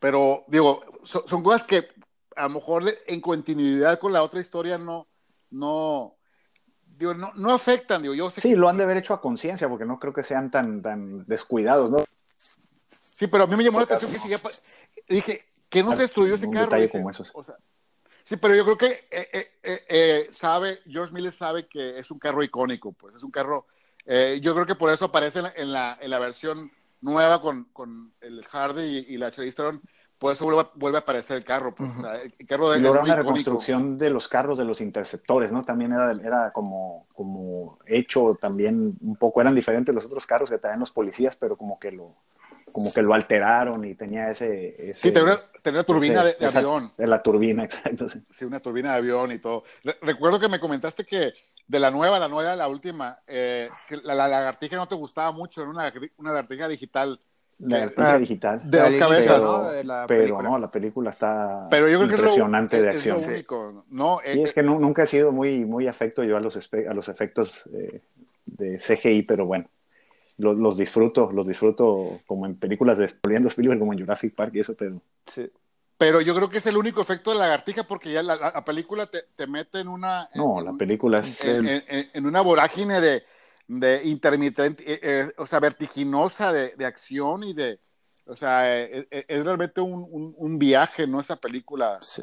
pero digo, son cosas que a lo mejor en continuidad con la otra historia no, no, digo, no, no afectan, digo, yo
Sí, lo han de haber hecho a conciencia, porque no creo que sean tan, tan descuidados, ¿no?
Sí, pero a mí me llamó la atención que sigue, dije, que no se destruyó ese
un
carro.
Detalle como esos.
sí, pero yo creo que eh, eh, eh, sabe, George Miller sabe que es un carro icónico, pues es un carro, yo creo que por eso aparece en la, en la, versión nueva con, con el Hardy y, la Charlize por eso vuelve, a aparecer el carro. Pues, el carro
de, una reconstrucción de los carros de los interceptores, ¿no? También era, era como, como hecho también un poco, eran diferentes los otros carros que traían los policías, pero como que lo, como que lo alteraron y tenía ese...
sí, tenía una, turbina de, avión.
De la turbina, exacto.
Sí. una turbina de avión y todo. recuerdo que me comentaste que de la nueva, la nueva, la última, eh, que la, lagartija no te gustaba mucho, era una, una lagartija digital.
La artista digital.
De dos cabezas.
Pero, no, la película está impresionante de acción.
No,
sí, es que nunca he sido muy, muy afecto yo a los, a los efectos eh, de CGI, pero bueno, los, disfruto, los disfruto como en películas de Spielberg, como en Jurassic Park y eso, pero...
Sí. Pero yo creo que es el único efecto de la lagartija porque ya la, película te, te, mete en una...
No, la película es...
en una vorágine de de intermitente, eh, eh, o sea, vertiginosa de, de, acción y de, o sea, eh, es, realmente un, un, viaje, ¿no? Esa película.
Sí.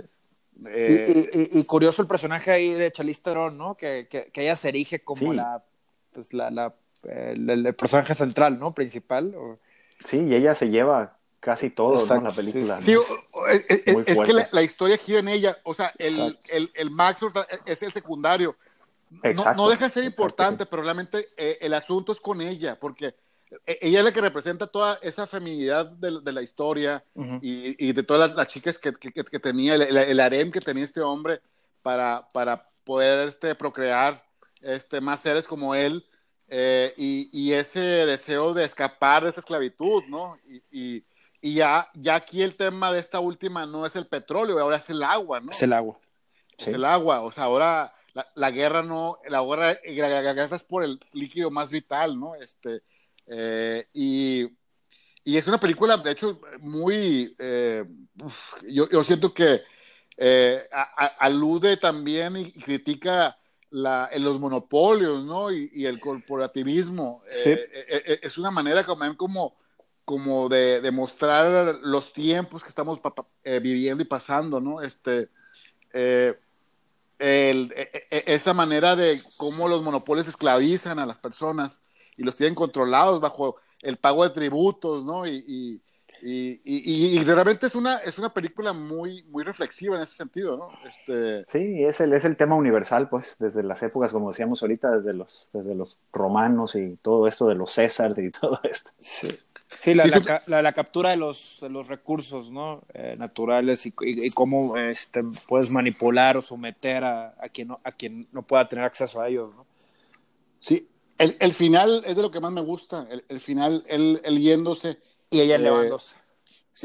Y, y, curioso el personaje ahí de Charlize Theron, ¿no? Que, que, que, ella se erige como la, pues la, la el, personaje central, ¿no? Principal.
Sí, y ella se lleva casi todo, ¿no? La película.
Sí, es, es, que la, la, historia gira en ella, o sea, el, el, el Max es el secundario, no, deja de ser importante, pero realmente eh, el asunto es con ella, porque eh, ella es la que representa toda esa feminidad de, la historia y, de todas las, chicas que, tenía, el, harem que tenía este hombre para, para poder este, procrear este, más seres como él eh, y, ese deseo de escapar de esa esclavitud, ¿no? Y, ya, ya aquí el tema de esta última no es el petróleo, ahora es el agua, ¿no?
Es el agua.
Es el agua, o sea, ahora la, guerra no, la guerra, la, guerra es por el líquido más vital, ¿no? Este, eh, y, y, es una película, de hecho, muy, eh, yo, yo, siento que eh, alude también y, critica la, los monopolios, ¿no? Y, y el corporativismo. Sí. es una manera como, como, como de, de, mostrar los tiempos que estamos viviendo y pasando, ¿no? Este, el, e, e, e, esa manera de cómo los monopolios esclavizan a las personas y los tienen controlados bajo el pago de tributos, ¿no? Y, y, y, realmente es una, es una película muy, muy reflexiva en ese sentido, ¿no? Este...
Sí, es el, es el tema universal, pues, desde las épocas, como decíamos ahorita, desde los, desde los romanos y todo esto de los Césares y todo esto.
Sí. Sí, la, la, captura de los, de los recursos ¿no? Eh, naturales y, y, cómo este, puedes manipular o someter a, a, quien no, a quien no pueda tener acceso a ellos. ¿no?
Sí, El, final es de lo que más me gusta, el, final, él, yéndose.
Y ella elevándose.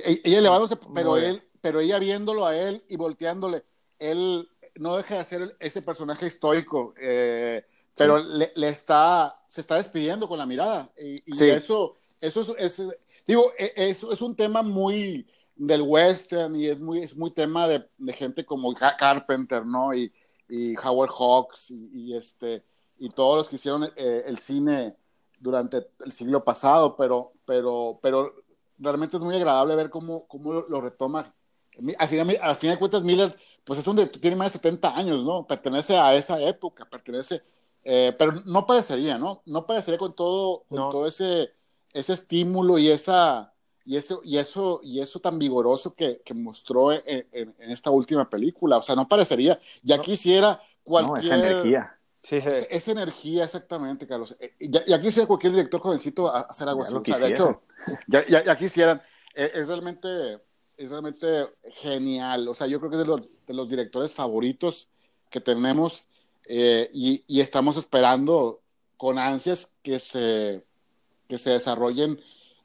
E, ella elevándose, pero él, pero ella viéndolo a él y volteándole, él no deja de ser ese personaje estoico, eh, pero le, está, se está despidiendo con la mirada. Y, eso, eso es, digo, e, eso es un tema muy del western y es muy, es muy tema de, gente como Carpenter, ¿no? Y, Howard Hawks y, este, y todos los que hicieron eh, el cine durante el siglo pasado, pero, pero, pero realmente es muy agradable ver cómo, cómo lo retoma. Al final, al final de cuentas, Miller pues es un tiene más de 70 años, ¿no? Pertenece a esa época, pertenece, eh, pero no parecería, ¿no? No parecería con todo, con todo ese, ese estímulo y esa y eso y eso y eso tan vigoroso que, que mostró en, en, esta última película, o sea, no parecería, ya quisiera cualquier
esa energía.
Sí, sí. Esa, energía, exactamente, Carlos. Eh, ya, ya, quisiera cualquier director jovencito hacer algo así. O sea, de hecho, ya, ya, ya quisieran. Eh, es realmente es realmente genial. O sea, yo creo que es de los, de los directores favoritos que tenemos eh, y, y, estamos esperando con ansias que se, que se desarrollen.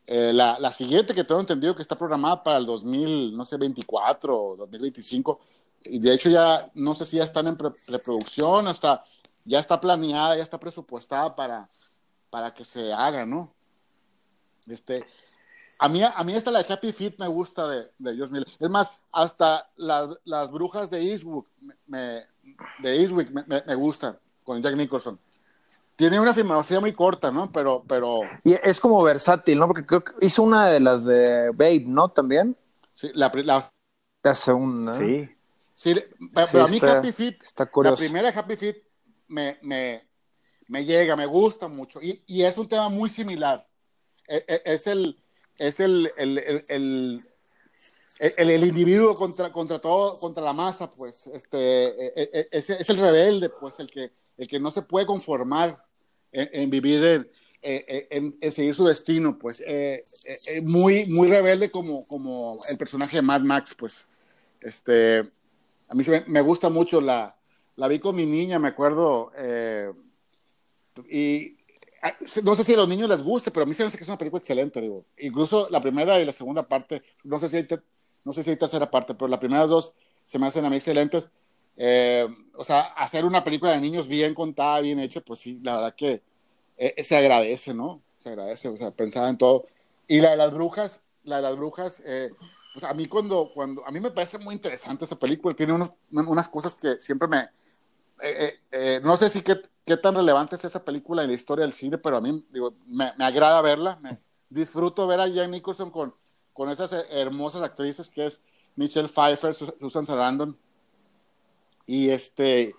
Eh, la, la, siguiente que tengo entendido que está programada para el 2000, no sé, 24 o 2025. Y de hecho ya, no sé si ya están en preproducción, hasta ya está planeada, ya está presupuestada para, para que se haga, ¿no? Este, a mí, a mí esta la de Happy Feet me gusta de, de Miller. Es más, hasta las, las brujas de Eastwick me, de Eastwick me, me, gustan, con Jack Nicholson. Tiene una filmografía muy corta, ¿no? Pero, pero...
Y es como versátil, ¿no? Porque creo que hizo una de las de Babe, ¿no? También.
Sí, la, la...
la segunda.
Sí. Sí, pero, a mí Happy Feet, la primera Happy Feet me, me, me llega, me gusta mucho. Y, y es un tema muy similar. E, e, es el es el, el, el, el, individuo contra, contra todo, contra la masa, pues, este, e, es, es el rebelde, pues, el que, el que no se puede conformar en, vivir, en, en, seguir su destino, pues, eh, eh, eh, muy, muy rebelde como, como el personaje de Mad Max, pues, este, a mí me, gusta mucho, la, la vi con mi niña, me acuerdo, y Ah, no sé si a los niños les guste, pero a mí se me hace que es una película excelente, digo. Incluso la primera y la segunda parte, no sé si hay, no sé si hay tercera parte, pero las primeras dos se me hacen a mí excelentes. Eh, o sea, hacer una película de niños bien contada, bien hecha, pues sí, la verdad que eh, se agradece, ¿no? Se agradece, o sea, pensaba en todo. Y la de las brujas, la de las brujas, eh, pues a mí cuando, cuando, a mí me parece muy interesante esa película, tiene unas cosas que siempre me, no sé si qué, qué tan relevante es esa película en la historia del cine, pero a mí digo, me, me agrada verla. Me, disfruto ver a Jack Nicholson con, con esas hermosas actrices que es Michelle Pfeiffer, Susan Sarandon. Y este,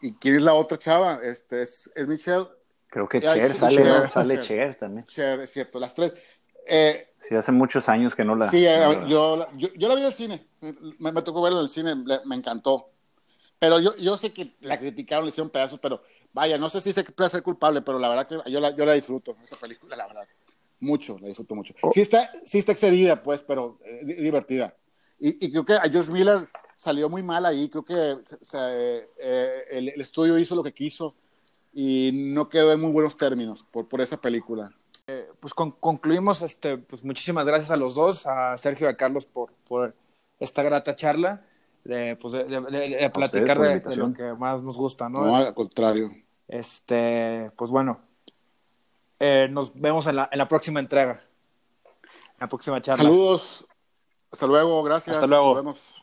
¿y quién es la otra chava? Este es, es Michelle.
Creo que Cher, sale, sale Cher, también.
Cher, es cierto, las tres. Eh,
sí, hace muchos años que no la.
Sí, eh, yo, yo, yo, la vi en el cine. Me, me tocó verla en el cine, me encantó. Pero yo, yo sé que la criticaron, le hicieron pedazos, pero vaya, no sé si se puede ser culpable, pero la verdad que yo la, yo la disfruto, esa película, la verdad. Mucho, la disfruto mucho. Oh. Sí, está, sí está excedida, pues, pero es divertida. Y, y, creo que a George Miller salió muy mal ahí, creo que eh, el, estudio hizo lo que quiso y no quedó en muy buenos términos por, por esa película.
Eh, pues concluimos, este, pues muchísimas gracias a los dos, a Sergio y a Carlos por, por esta grata charla de, pues de, platicar de, lo que más nos gusta, ¿no?
No, al contrario.
Este, pues bueno, eh, nos vemos en la, en la próxima entrega, en la próxima charla.
Saludos, hasta luego, gracias.
Hasta luego. Nos vemos.